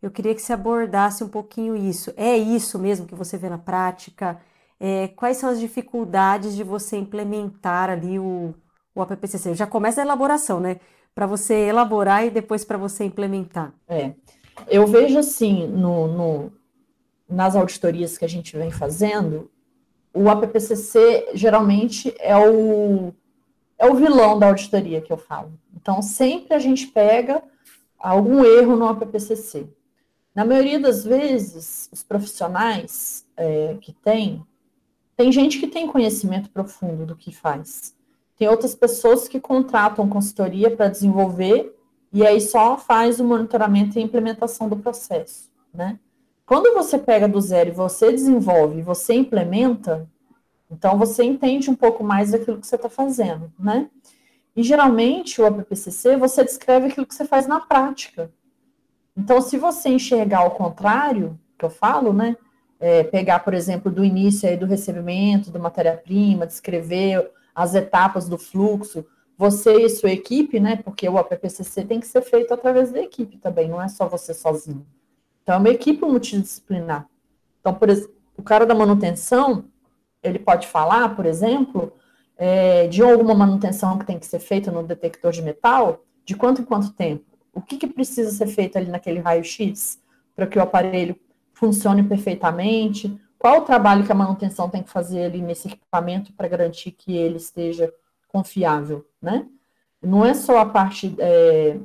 Eu queria que você abordasse um pouquinho isso. É isso mesmo que você vê na prática? É, quais são as dificuldades de você implementar ali o, o APPCC? Já começa a elaboração, né? Para você elaborar e depois para você implementar. É, eu vejo assim, no, no, nas auditorias que a gente vem fazendo, o APPCC geralmente é o, é o vilão da auditoria que eu falo. Então, sempre a gente pega algum erro no APPCC. Na maioria das vezes, os profissionais é, que têm, tem gente que tem conhecimento profundo do que faz. Tem outras pessoas que contratam consultoria para desenvolver e aí só faz o monitoramento e implementação do processo, né? Quando você pega do zero e você desenvolve, você implementa, então você entende um pouco mais daquilo que você está fazendo, né? E geralmente o APPCC você descreve aquilo que você faz na prática. Então, se você enxergar ao contrário, que eu falo, né? É, pegar, por exemplo, do início aí do recebimento da matéria-prima, descrever as etapas do fluxo, você e sua equipe, né? Porque o APPCC tem que ser feito através da equipe também, não é só você sozinho. Então, é uma equipe multidisciplinar. Então, por exemplo, o cara da manutenção, ele pode falar, por exemplo, é, de alguma manutenção que tem que ser feita no detector de metal, de quanto em quanto tempo? O que, que precisa ser feito ali naquele raio-x para que o aparelho funcione perfeitamente? Qual o trabalho que a manutenção tem que fazer ali nesse equipamento para garantir que ele esteja confiável, né? Não é só a parte é,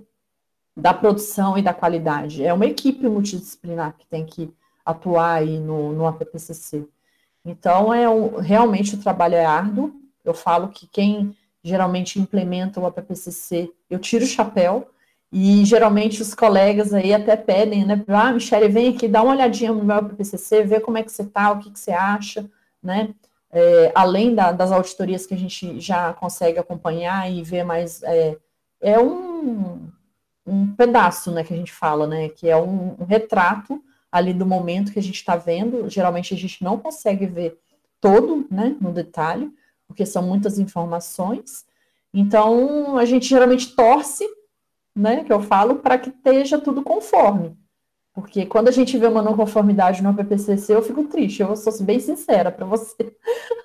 da produção e da qualidade. É uma equipe multidisciplinar que tem que atuar aí no, no APPCC. Então, é realmente o trabalho é árduo. Eu falo que quem geralmente implementa o APPCC, eu tiro o chapéu, e geralmente os colegas aí até pedem, né? Ah, Michele, vem aqui, dá uma olhadinha no meu APPCC, vê como é que você tá, o que, que você acha, né? É, além da, das auditorias que a gente já consegue acompanhar e ver mais, é, é um, um pedaço, né, que a gente fala, né, que é um, um retrato ali do momento que a gente está vendo, geralmente a gente não consegue ver todo, né, no detalhe, porque são muitas informações, então a gente geralmente torce, né, que eu falo, para que esteja tudo conforme, porque quando a gente vê uma não conformidade no PPCC, eu fico triste, eu sou bem sincera para você.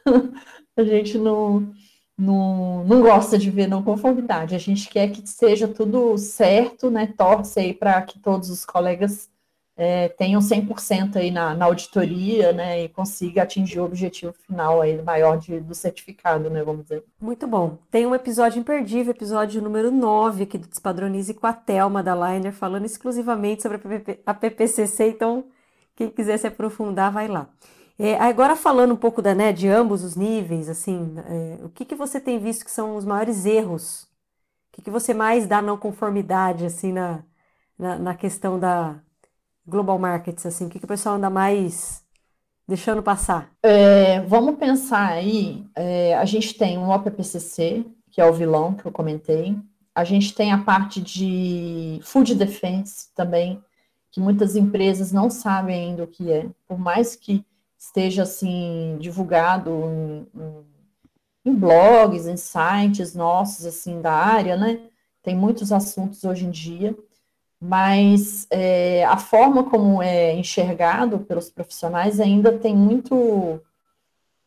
a gente não, não, não gosta de ver não conformidade, a gente quer que seja tudo certo, né? Torce aí para que todos os colegas é, tenham 100% aí na, na auditoria, né, e consiga atingir o objetivo final aí maior de, do certificado, né, vamos dizer. Muito bom. Tem um episódio imperdível, episódio número 9 aqui do Despadronize com a Thelma da Liner, falando exclusivamente sobre a PPCC, então quem quiser se aprofundar, vai lá. É, agora falando um pouco da, né, de ambos os níveis, assim, é, o que, que você tem visto que são os maiores erros? O que, que você mais dá não conformidade, assim, na, na, na questão da, global markets, assim? O que, que o pessoal anda mais deixando passar? É, vamos pensar aí, é, a gente tem um OPPCC, que é o vilão que eu comentei, a gente tem a parte de food defense também, que muitas empresas não sabem ainda o que é, por mais que esteja assim divulgado em, em blogs, em sites nossos assim da área, né? Tem muitos assuntos hoje em dia mas é, a forma como é enxergado pelos profissionais ainda tem muito,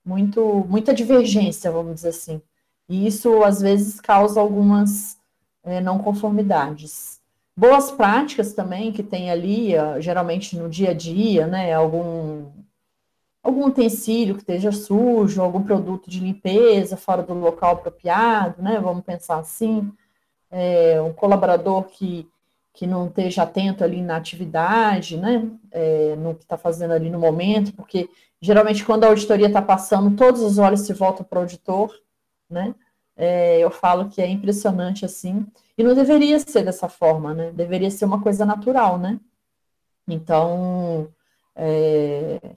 muito, muita divergência, vamos dizer assim. E isso às vezes causa algumas é, não conformidades. Boas práticas também que tem ali, geralmente no dia a dia, né? Algum algum utensílio que esteja sujo, algum produto de limpeza fora do local apropriado, né? Vamos pensar assim. É, um colaborador que que não esteja atento ali na atividade, né, é, no que está fazendo ali no momento, porque geralmente quando a auditoria está passando, todos os olhos se voltam para o auditor, né, é, eu falo que é impressionante assim, e não deveria ser dessa forma, né, deveria ser uma coisa natural, né, então, é,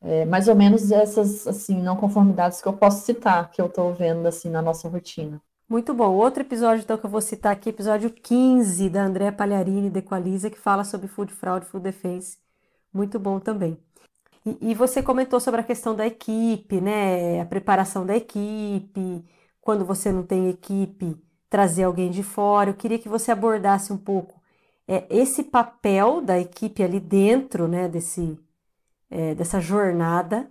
é, mais ou menos essas, assim, não conformidades que eu posso citar, que eu estou vendo, assim, na nossa rotina. Muito bom. Outro episódio, então, que eu vou citar aqui, episódio 15 da Andréa Palharini, de Equaliza, que fala sobre food fraud, food defense. Muito bom também. E, e, você comentou sobre a questão da equipe, né? A preparação da equipe, quando você não tem equipe, trazer alguém de fora. Eu queria que você abordasse um pouco é, esse papel da equipe ali dentro, né, desse, é, dessa jornada,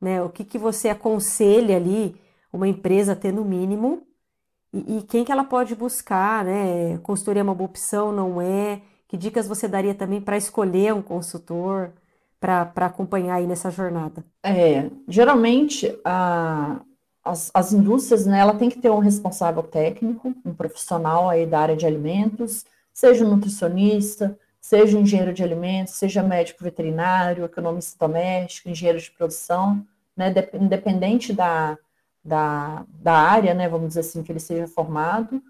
né? O que, que você aconselha ali uma empresa a ter no mínimo e, e, quem que ela pode buscar, né? Consultoria é uma boa opção, não é? Que dicas você daria também para escolher um consultor para acompanhar aí nessa jornada? É, geralmente a, as, as indústrias, né, ela tem que ter um responsável técnico, um profissional aí da área de alimentos, seja um nutricionista, seja um engenheiro de alimentos, seja médico veterinário, economista doméstico, engenheiro de produção, né, independente da, da, da área, né, vamos dizer assim, que ele seja formado.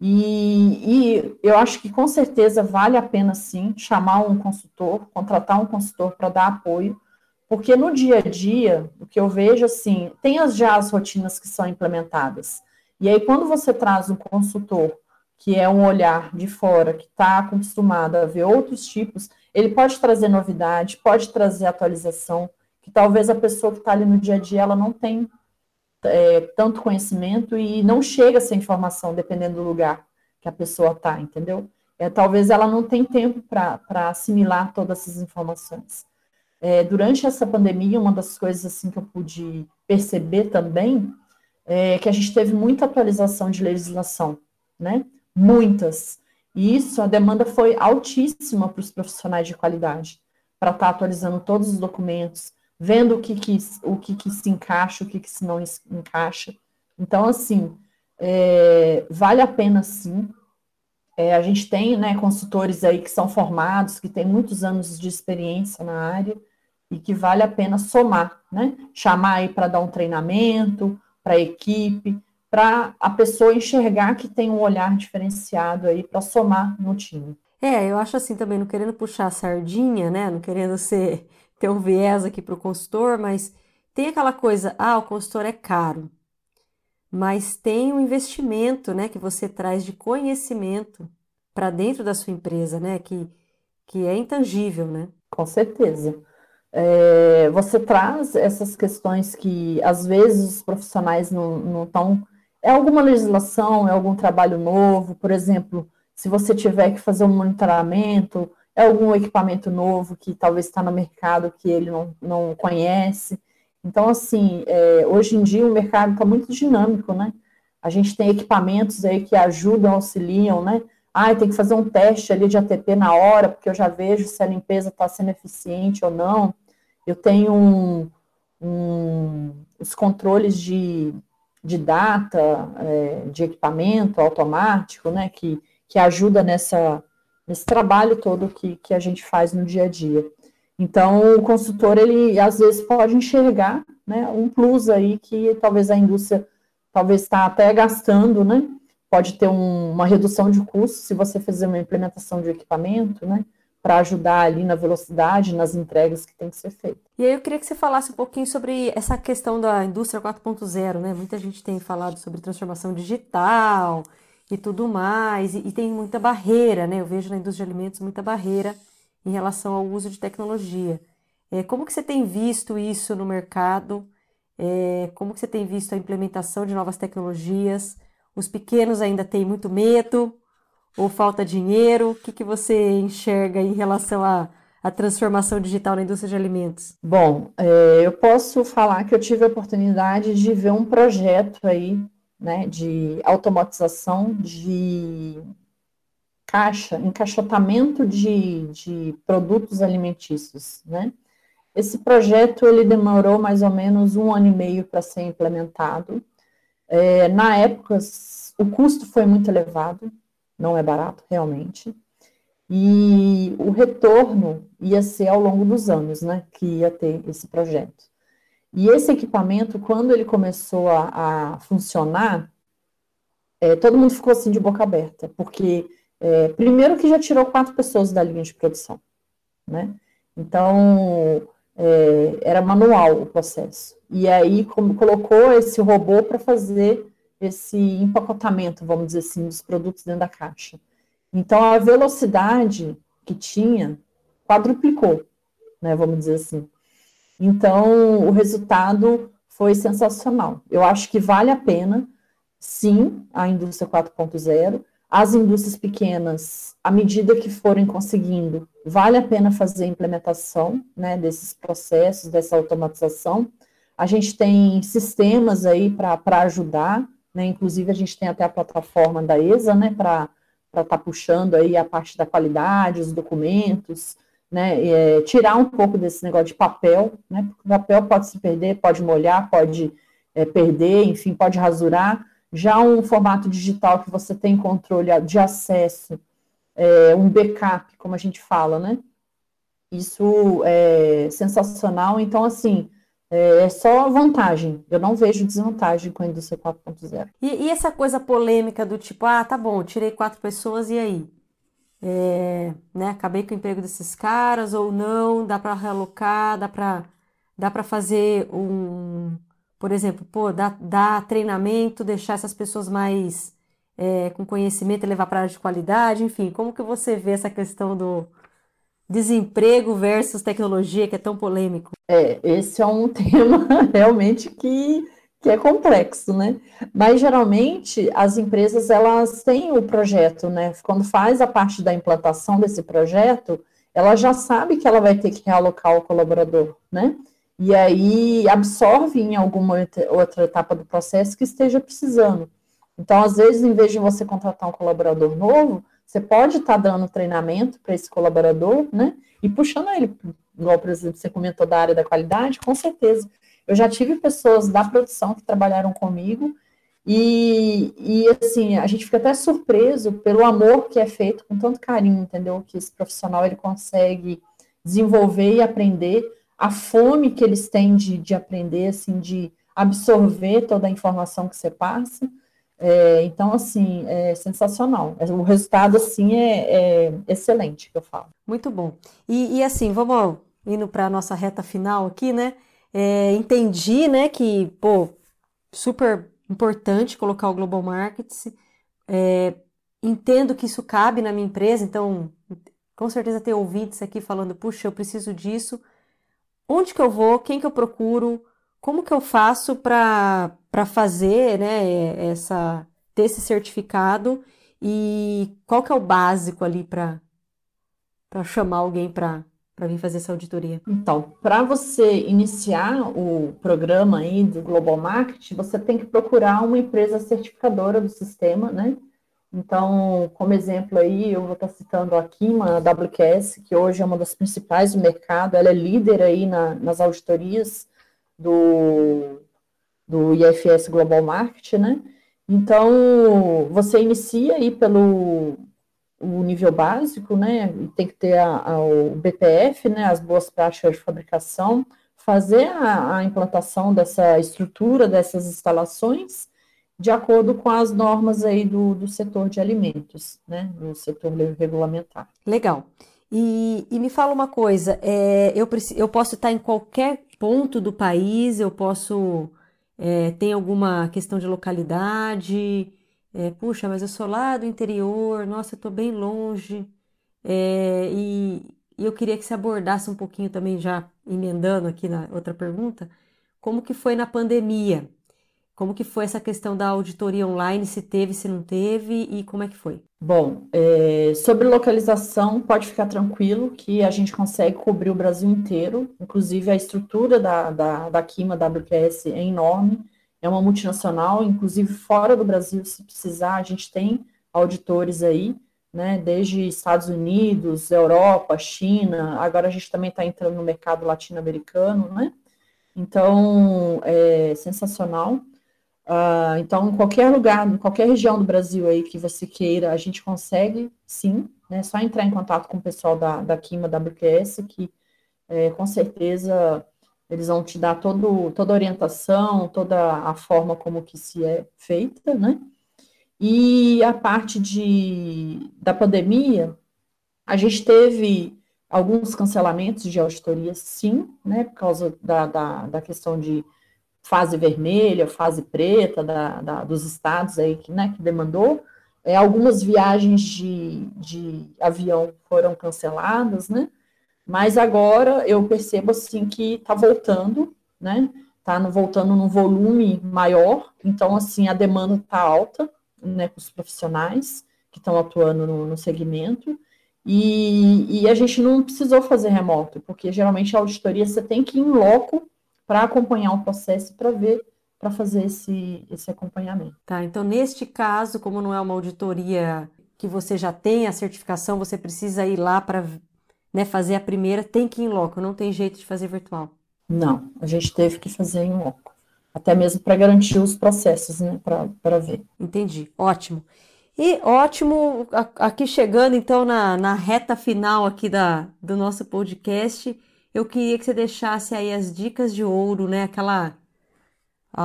E, e, eu acho que com certeza vale a pena sim chamar um consultor, contratar um consultor para dar apoio, porque no dia a dia, o que eu vejo assim, tem as, já as rotinas que são implementadas. E aí, quando você traz um consultor que é um olhar de fora, que está acostumado a ver outros tipos, ele pode trazer novidade, pode trazer atualização, que talvez a pessoa que está ali no dia a dia ela não tem é, tanto conhecimento e não chega essa informação, dependendo do lugar que a pessoa está, entendeu? É, talvez ela não tenha tempo para assimilar todas essas informações. É, durante essa pandemia, uma das coisas assim que eu pude perceber também é que a gente teve muita atualização de legislação, né? Muitas. E isso, a demanda foi altíssima para os profissionais de qualidade, para estar tá atualizando todos os documentos, vendo o que, que, o que, que se encaixa, o que, que se não encaixa. Então, assim, é, vale a pena sim É, a gente tem né, consultores aí que são formados, que têm muitos anos de experiência na área e que vale a pena somar, né? Chamar aí para dar um treinamento para a equipe, para a pessoa enxergar que tem um olhar diferenciado aí para somar no time. É, eu acho assim também, não querendo puxar a sardinha, né? Não querendo ser ter um viés aqui para o consultor, mas tem aquela coisa, ah, o consultor é caro, mas tem um investimento, né, que você traz de conhecimento para dentro da sua empresa, né, que, que é intangível, né? Com certeza. É, você traz essas questões que às vezes os profissionais não estão. É alguma legislação, é algum trabalho novo, por exemplo, se você tiver que fazer um monitoramento, é algum equipamento novo que talvez está no mercado que ele não, não conhece. Então, assim, é, hoje em dia o mercado está muito dinâmico, né? A gente tem equipamentos aí que ajudam, auxiliam, né? Ah, tem que fazer um teste ali de ATP na hora, porque eu já vejo se a limpeza está sendo eficiente ou não. Eu tenho um, um, os controles de, de data, é, de equipamento automático, né? Que, que ajuda nessa, nesse trabalho todo que, que a gente faz no dia a dia. Então, o consultor, ele às vezes pode enxergar né, um plus aí que talvez a indústria talvez está até gastando, né? Pode ter um, uma redução de custo se você fizer uma implementação de equipamento, né? Para ajudar ali na velocidade, nas entregas que tem que ser feito. E aí eu queria que você falasse um pouquinho sobre essa questão da indústria 4.0, né? Muita gente tem falado sobre transformação digital, e tudo mais, e, e, tem muita barreira, né? Eu vejo na indústria de alimentos muita barreira em relação ao uso de tecnologia. É, como que você tem visto isso no mercado? É, como que você tem visto a implementação de novas tecnologias? Os pequenos ainda têm muito medo ou falta dinheiro? O que, que você enxerga em relação à, transformação digital na indústria de alimentos? Bom, é, eu posso falar que eu tive a oportunidade de ver um projeto aí né, de automatização de caixa, encaixotamento de, de produtos alimentícios, né? Esse projeto ele demorou mais ou menos um ano e meio para ser implementado. É, na época, o custo foi muito elevado, não é barato realmente, e o retorno ia ser ao longo dos anos, né, que ia ter esse projeto. E esse equipamento, quando ele começou a, a funcionar, é, todo mundo ficou assim de boca aberta, porque é, primeiro que já tirou quatro pessoas da linha de produção, né? Então é, era manual o processo. E aí como colocou esse robô para fazer esse empacotamento, vamos dizer assim, dos produtos dentro da caixa. Então a velocidade que tinha quadruplicou, né? Vamos dizer assim. Então, o resultado foi sensacional. Eu acho que vale a pena, sim, a indústria 4.0. As indústrias pequenas, à medida que forem conseguindo, vale a pena fazer a implementação né, desses processos, dessa automatização. A gente tem sistemas aí para ajudar, né, inclusive a gente tem até a plataforma da ESA, né, para estar tá puxando aí a parte da qualidade, os documentos, né, é, tirar um pouco desse negócio de papel, né, porque o papel pode se perder, pode molhar, pode é, perder, enfim, pode rasurar. Já um formato digital que você tem controle de acesso, é, um backup, como a gente fala, né? Isso é sensacional. Então, assim, é, é só vantagem. Eu não vejo desvantagem com a indústria 4.0. E, e essa coisa polêmica do tipo, ah, tá bom, tirei quatro pessoas e aí? É, né, acabei com o emprego desses caras ou não, dá para realocar, dá para dá para fazer um, por exemplo, pô, dar, dar treinamento, deixar essas pessoas mais é, com conhecimento e levar para área de qualidade, enfim, como que você vê essa questão do desemprego versus tecnologia que é tão polêmico? É, esse é um tema realmente que que é complexo, né? Mas geralmente as empresas elas têm o projeto, né? Quando faz a parte da implantação desse projeto, ela já sabe que ela vai ter que realocar o colaborador, né? E aí absorve em alguma outra etapa do processo que esteja precisando. Então, às vezes, em vez de você contratar um colaborador novo, você pode estar tá dando treinamento para esse colaborador, né? E puxando ele, igual, por exemplo, você comentou da área da qualidade, com certeza eu já tive pessoas da produção que trabalharam comigo E, e, assim, a gente fica até surpreso pelo amor que é feito com tanto carinho, entendeu? Que esse profissional ele consegue desenvolver e aprender, a fome que eles têm de, de aprender, assim, de absorver toda a informação que você passa. É, então, assim, é sensacional. O resultado, assim, é, é excelente, que eu falo. Muito bom. E, e assim, vamos indo para a nossa reta final aqui, né? É, entendi, né, que, pô, super importante colocar o Global Markets. É, entendo que isso cabe na minha empresa, então, com certeza ter ouvintes aqui falando, puxa, eu preciso disso. Onde que eu vou? Quem que eu procuro? Como que eu faço para fazer, né, essa, ter esse certificado? E qual que é o básico ali para chamar alguém para para vir fazer essa auditoria? Então, para você iniciar o programa aí do Global Market, você tem que procurar uma empresa certificadora do sistema, né? Então, como exemplo aí, eu vou estar citando a Kima, a WQS, que hoje é uma das principais do mercado, ela é líder aí na, nas auditorias do, do IFS Global Market, né? Então, você inicia aí pelo, o nível básico, né? Tem que ter a, a, o BPF, né? As boas práticas de fabricação, fazer a, a, implantação dessa estrutura, dessas instalações, de acordo com as normas aí do, do setor de alimentos, né? Do setor regulamentar. Legal. E, e me fala uma coisa, é, eu, eu posso estar em qualquer ponto do país, eu posso. É, tem alguma questão de localidade? É, puxa, mas eu sou lá do interior, nossa, eu tô bem longe. É, e, e eu queria que você abordasse um pouquinho também, já emendando aqui na outra pergunta, como que foi na pandemia? Como que foi essa questão da auditoria online, se teve, se não teve, e como é que foi? Bom, é, sobre localização, pode ficar tranquilo que a gente consegue cobrir o Brasil inteiro, inclusive a estrutura da, da, da Kima WQS é enorme, é uma multinacional, inclusive fora do Brasil, se precisar, a gente tem auditores aí, né, desde Estados Unidos, Europa, China, agora a gente também está entrando no mercado latino-americano, né, então, é sensacional. Uh, então, em qualquer lugar, em qualquer região do Brasil aí que você queira, a gente consegue, sim, né, só entrar em contato com o pessoal da, da Kima WQS, que é, com certeza eles vão te dar todo, toda a orientação, toda a forma como que se é feita, né? E a parte de, da pandemia, a gente teve alguns cancelamentos de auditorias, sim, né, por causa da, da, da questão de fase vermelha, fase preta da, da, dos estados aí que, né, que demandou. É, algumas viagens de, de avião foram canceladas, né? Mas agora eu percebo assim que está voltando, né? Está voltando num volume maior, então assim a demanda está alta, né, com os profissionais que estão atuando no, no segmento. E, e, a gente não precisou fazer remoto, porque geralmente a auditoria você tem que ir em loco para acompanhar o processo para ver, para fazer esse, esse acompanhamento. Tá, então neste caso, como não é uma auditoria que você já tem a certificação, você precisa ir lá para né, fazer a primeira, tem que ir em loco, não tem jeito de fazer virtual. Não, a gente teve que fazer em loco. Até mesmo para garantir os processos, né, para ver. Entendi, ótimo. E ótimo, aqui chegando então na, na reta final aqui da, do nosso podcast, eu queria que você deixasse aí as dicas de ouro, né? Aquela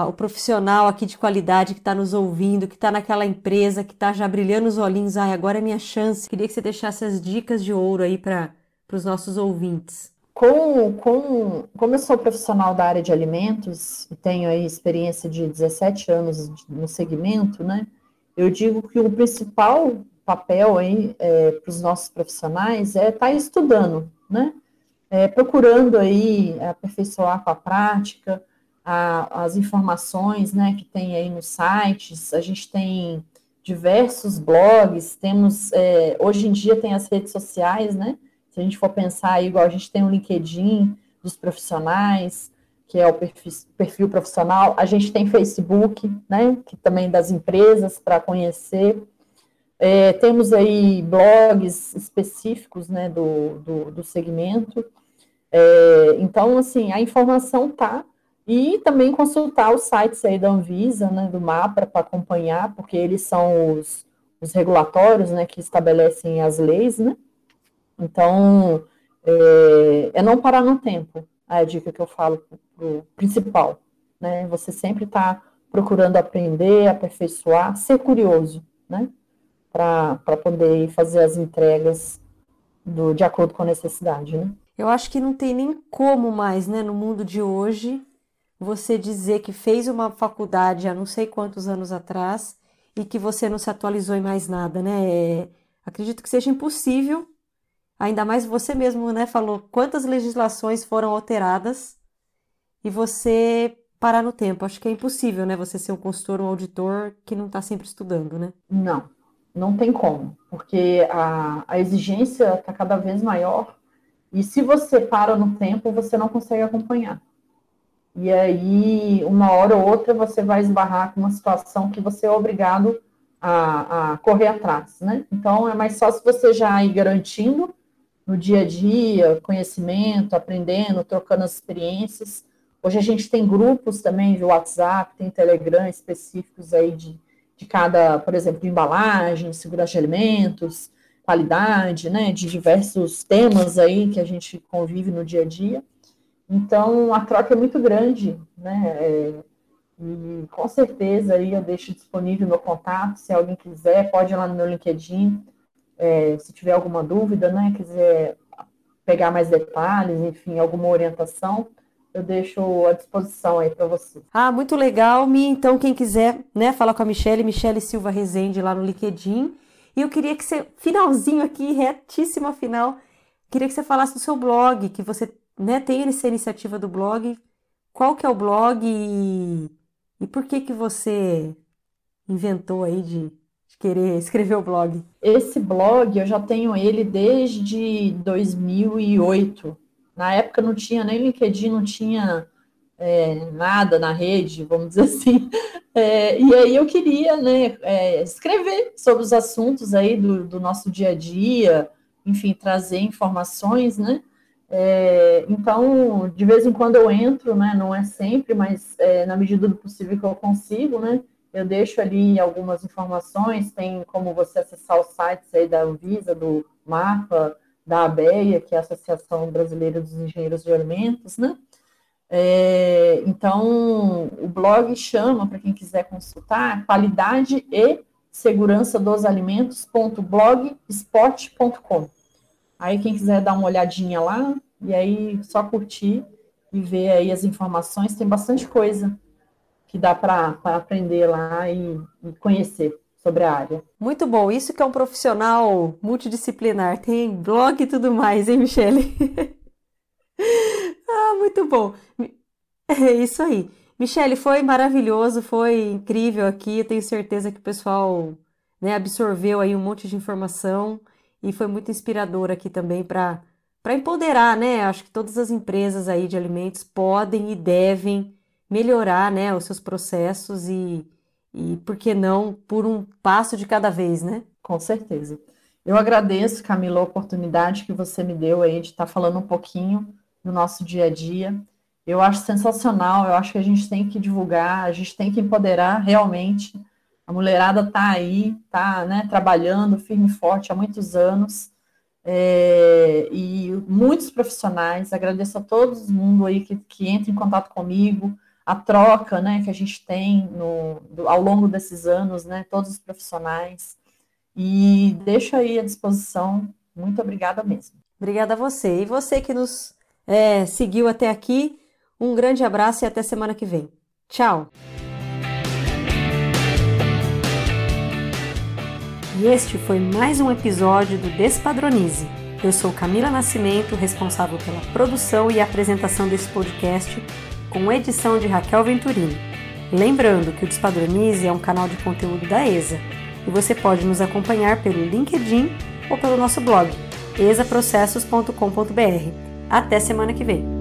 o profissional aqui de qualidade que está nos ouvindo, que está naquela empresa, que está já brilhando os olhinhos, ai, agora é minha chance. Queria que você deixasse as dicas de ouro aí para para os nossos ouvintes? Com, com, como eu sou profissional da área de alimentos e tenho aí experiência de 17 anos no segmento, né? Eu digo que o principal papel aí é, para os nossos profissionais é estar tá estudando, né? É, procurando aí aperfeiçoar com a prática, a, as informações, né, que tem aí nos sites. A gente tem diversos blogs, temos é, hoje em dia tem as redes sociais, né? Se a gente for pensar igual a gente tem o LinkedIn dos profissionais, que é o perfil, perfil profissional, a gente tem Facebook, né, que também das empresas para conhecer. É, temos aí blogs específicos, né, do, do, do segmento. É, então, assim, a informação está E também consultar os sites aí da Anvisa, né, do MAPRA, para acompanhar, porque eles são os, os regulatórios, né, que estabelecem as leis, né? Então, é, é não parar no tempo, a dica que eu falo pro principal, né? Você sempre está procurando aprender, aperfeiçoar, ser curioso, né? Para poder fazer as entregas do, de acordo com a necessidade, né? Eu acho que não tem nem como mais, né, no mundo de hoje, você dizer que fez uma faculdade há não sei quantos anos atrás e que você não se atualizou em mais nada, né? É, acredito que seja impossível, ainda mais você mesmo, né, falou quantas legislações foram alteradas e você parar no tempo. Acho que é impossível, né, você ser um consultor, um auditor que não está sempre estudando, né? Não, não tem como, porque a, a exigência está cada vez maior e se você para no tempo, você não consegue acompanhar. E aí, uma hora ou outra, você vai esbarrar com uma situação que você é obrigado a, a correr atrás, né? Então, é mais fácil você já ir garantindo no dia a dia, conhecimento, aprendendo, trocando as experiências. Hoje a gente tem grupos também de WhatsApp, tem Telegram específicos aí de, de cada, por exemplo, de embalagem, segurança de alimentos, qualidade, né, de diversos temas aí que a gente convive no dia a dia. Então, a troca é muito grande, né? É, e com certeza aí eu deixo disponível meu contato, se alguém quiser, pode ir lá no meu LinkedIn, é, se tiver alguma dúvida, né, quiser pegar mais detalhes, enfim, alguma orientação, eu deixo à disposição aí para você. Ah, muito legal, Mi. Então, quem quiser, né, falar com a Michelle, Michelle Silva Rezende lá no LinkedIn. E eu queria que você, finalzinho aqui, retíssima final, queria que você falasse do seu blog, que você né, tem essa iniciativa do blog. Qual que é o blog e, e por que que você inventou aí de, de querer escrever o blog? Esse blog eu já tenho ele desde 2008. Na época não tinha nem LinkedIn, não tinha é, nada na rede, vamos dizer assim. É, e aí eu queria né, é, escrever sobre os assuntos aí do, do, nosso dia a dia, enfim, trazer informações, né? É, então, de vez em quando eu entro, né? Não é sempre, mas é, na medida do possível que eu consigo, né? Eu deixo ali algumas informações, tem como você acessar os sites aí da Anvisa, do MAPA, da ABEA, que é a Associação Brasileira dos Engenheiros de Alimentos, né? É, então, o blog chama, para quem quiser consultar, qualidade e segurança dos alimentos.blogspot.com. Aí, quem quiser dar uma olhadinha lá, e aí só curtir e ver aí as informações, tem bastante coisa que dá para aprender lá e, e conhecer sobre a área. Muito bom, isso que é um profissional multidisciplinar, tem blog e tudo mais, hein, Michele? Ah, muito bom. É isso aí. Michele, foi maravilhoso, foi incrível aqui. Eu tenho certeza que o pessoal né, absorveu aí um monte de informação e foi muito inspirador aqui também para empoderar, né? Acho que todas as empresas aí de alimentos podem e devem melhorar, né, os seus processos e, e por que não, por um passo de cada vez, né? Com certeza. Eu agradeço, Camila, a oportunidade que você me deu aí de estar falando um pouquinho no nosso dia a dia. Eu acho sensacional, eu acho que a gente tem que divulgar, a gente tem que empoderar realmente. A mulherada está aí, está né, trabalhando firme e forte há muitos anos. É, e muitos profissionais, agradeço a todo mundo aí que, que entra em contato comigo, a troca né, que a gente tem no, do, ao longo desses anos, né, todos os profissionais. E deixo aí à disposição. Muito obrigada mesmo. Obrigada a você. E você que nos é, seguiu até aqui. Um grande abraço e até semana que vem. Tchau! E este foi mais um episódio do Despadronize. Eu sou Camila Nascimento, responsável pela produção e apresentação desse podcast, com edição de Raquel Venturini. Lembrando que o Despadronize é um canal de conteúdo da ESA e você pode nos acompanhar pelo LinkedIn ou pelo nosso blog esaprocessos.com.br. Até semana que vem!